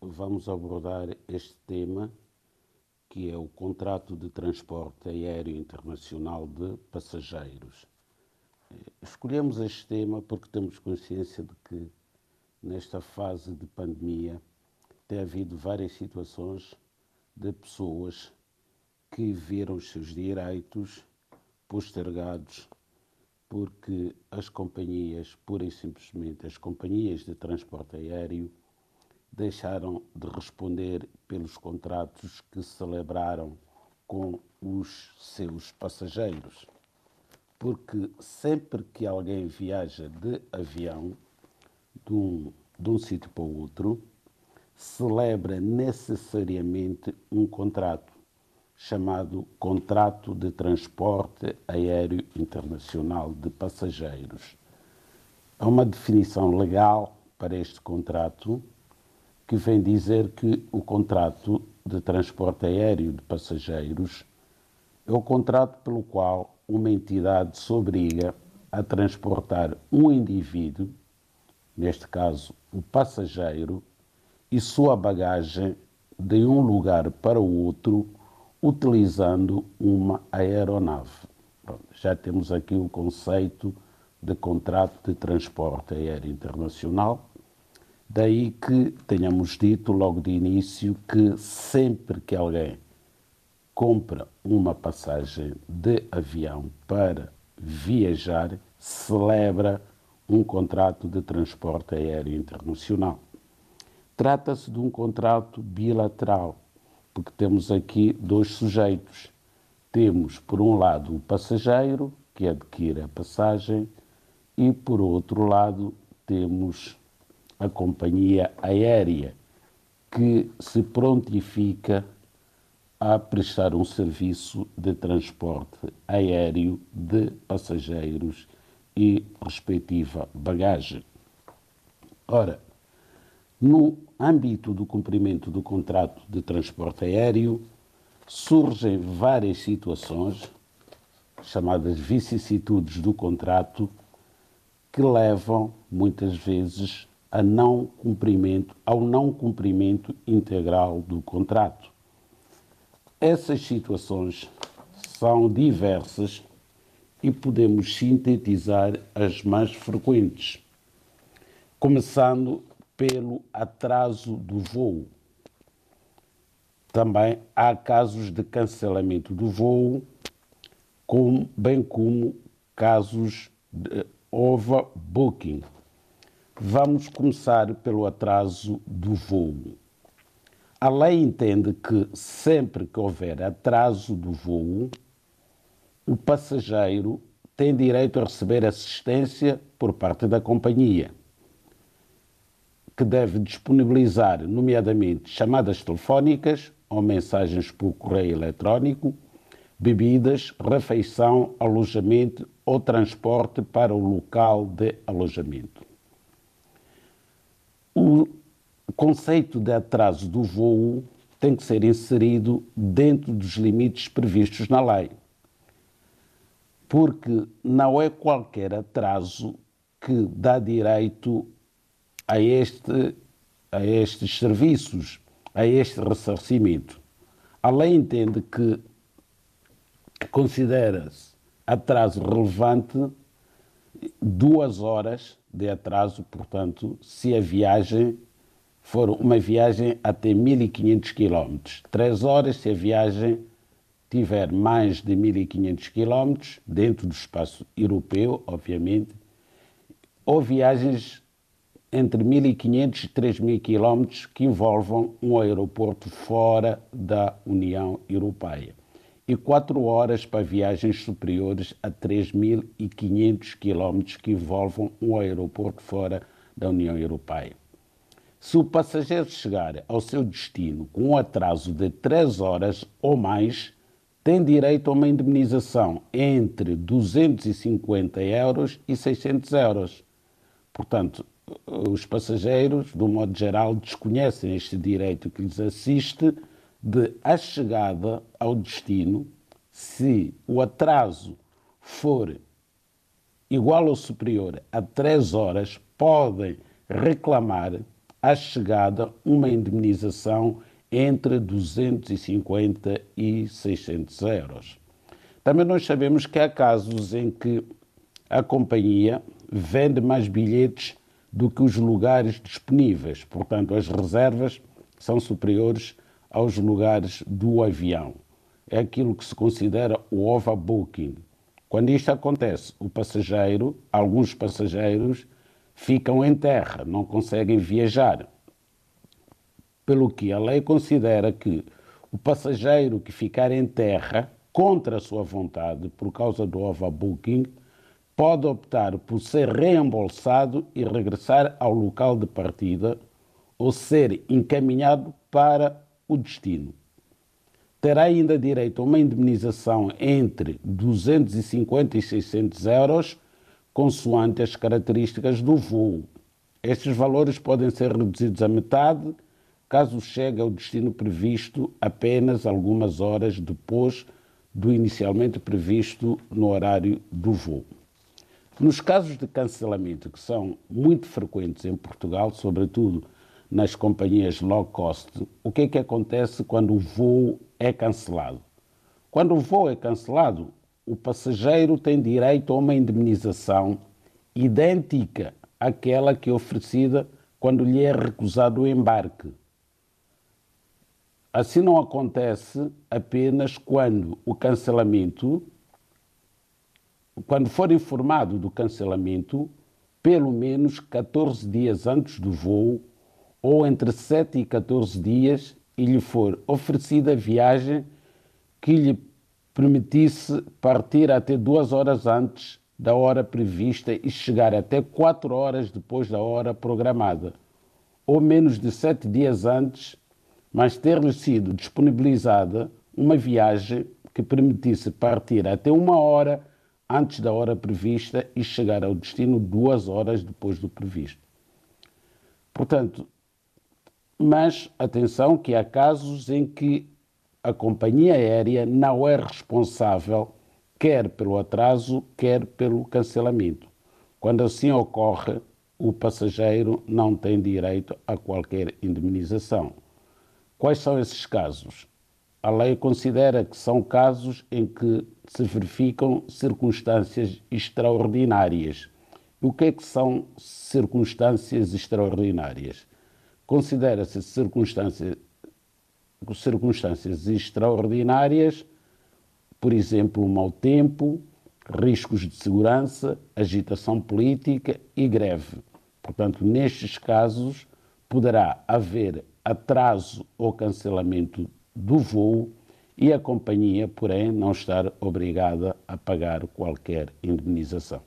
vamos abordar este tema que é o contrato de transporte aéreo internacional de passageiros. Escolhemos este tema porque temos consciência de que nesta fase de pandemia tem havido várias situações de pessoas que viram os seus direitos postergados porque as companhias, pura e simplesmente as companhias de transporte aéreo, deixaram de responder pelos contratos que celebraram com os seus passageiros. Porque sempre que alguém viaja de avião de um, de um sítio para o outro, celebra necessariamente um contrato chamado Contrato de Transporte Aéreo Internacional de Passageiros. Há uma definição legal para este contrato que vem dizer que o contrato de transporte aéreo de passageiros é o contrato pelo qual uma entidade se obriga a transportar um indivíduo, neste caso o passageiro, e sua bagagem de um lugar para o outro utilizando uma aeronave. já temos aqui o conceito de contrato de transporte aéreo internacional. Daí que tenhamos dito logo de início que sempre que alguém compra uma passagem de avião para viajar, celebra um contrato de transporte aéreo internacional. Trata-se de um contrato bilateral porque temos aqui dois sujeitos. Temos, por um lado, o passageiro, que adquire a passagem, e, por outro lado, temos a companhia aérea, que se prontifica a prestar um serviço de transporte aéreo de passageiros e respectiva bagagem. Ora, no âmbito do cumprimento do contrato de transporte aéreo, surgem várias situações, chamadas vicissitudes do contrato, que levam, muitas vezes, a não cumprimento, ao não cumprimento integral do contrato. Essas situações são diversas e podemos sintetizar as mais frequentes, começando pelo atraso do voo. Também há casos de cancelamento do voo, como, bem como casos de overbooking. Vamos começar pelo atraso do voo. A lei entende que sempre que houver atraso do voo, o passageiro tem direito a receber assistência por parte da companhia que deve disponibilizar, nomeadamente, chamadas telefónicas ou mensagens por correio eletrónico, bebidas, refeição, alojamento ou transporte para o local de alojamento. O conceito de atraso do voo tem que ser inserido dentro dos limites previstos na lei, porque não é qualquer atraso que dá direito a, este, a estes serviços, a este ressarcimento. A lei entende que considera-se atraso relevante duas horas de atraso, portanto, se a viagem for uma viagem até 1500 km. Três horas se a viagem tiver mais de 1500 km, dentro do espaço europeu, obviamente, ou viagens entre 1.500 e 3.000 quilómetros que envolvam um aeroporto fora da União Europeia e 4 horas para viagens superiores a 3.500 quilómetros que envolvam um aeroporto fora da União Europeia. Se o passageiro chegar ao seu destino com um atraso de 3 horas ou mais, tem direito a uma indemnização entre 250 euros e 600 euros. Portanto, os passageiros, do modo geral, desconhecem este direito que lhes assiste de, à chegada ao destino, se o atraso for igual ou superior a 3 horas, podem reclamar à chegada uma indemnização entre 250 e 600 euros. Também nós sabemos que há casos em que a companhia vende mais bilhetes do que os lugares disponíveis, portanto, as reservas são superiores aos lugares do avião. É aquilo que se considera o overbooking. Quando isto acontece, o passageiro, alguns passageiros, ficam em terra, não conseguem viajar. Pelo que a lei considera que o passageiro que ficar em terra contra a sua vontade por causa do overbooking pode optar por ser reembolsado e regressar ao local de partida ou ser encaminhado para o destino. Terá ainda direito a uma indemnização entre 250 e 600 euros consoante as características do voo. Estes valores podem ser reduzidos à metade caso chegue ao destino previsto apenas algumas horas depois do inicialmente previsto no horário do voo. Nos casos de cancelamento, que são muito frequentes em Portugal, sobretudo nas companhias low cost, o que é que acontece quando o voo é cancelado? Quando o voo é cancelado, o passageiro tem direito a uma indemnização idêntica àquela que é oferecida quando lhe é recusado o embarque. Assim não acontece apenas quando o cancelamento, quando for informado do cancelamento, pelo menos 14 dias antes do voo ou entre 7 e 14 dias e lhe for oferecida viagem que lhe permitisse partir até duas horas antes da hora prevista e chegar até quatro horas depois da hora programada, ou menos de sete dias antes, mas ter-lhe sido disponibilizada uma viagem que permitisse partir até uma hora antes da hora prevista e chegar ao destino duas horas depois do previsto. Portanto, mas atenção que há casos em que a companhia aérea não é responsável quer pelo atraso, quer pelo cancelamento. Quando assim ocorre, o passageiro não tem direito a qualquer indemnização. Quais são esses casos? A lei considera que são casos em que se verificam circunstâncias extraordinárias. O que é que são circunstâncias extraordinárias? Considera-se circunstâncias extraordinárias, por exemplo, mau tempo, riscos de segurança, agitação política e greve. Portanto, nestes casos, poderá haver atraso ou cancelamento do voo e a companhia, porém, não estar obrigada a pagar qualquer indenização.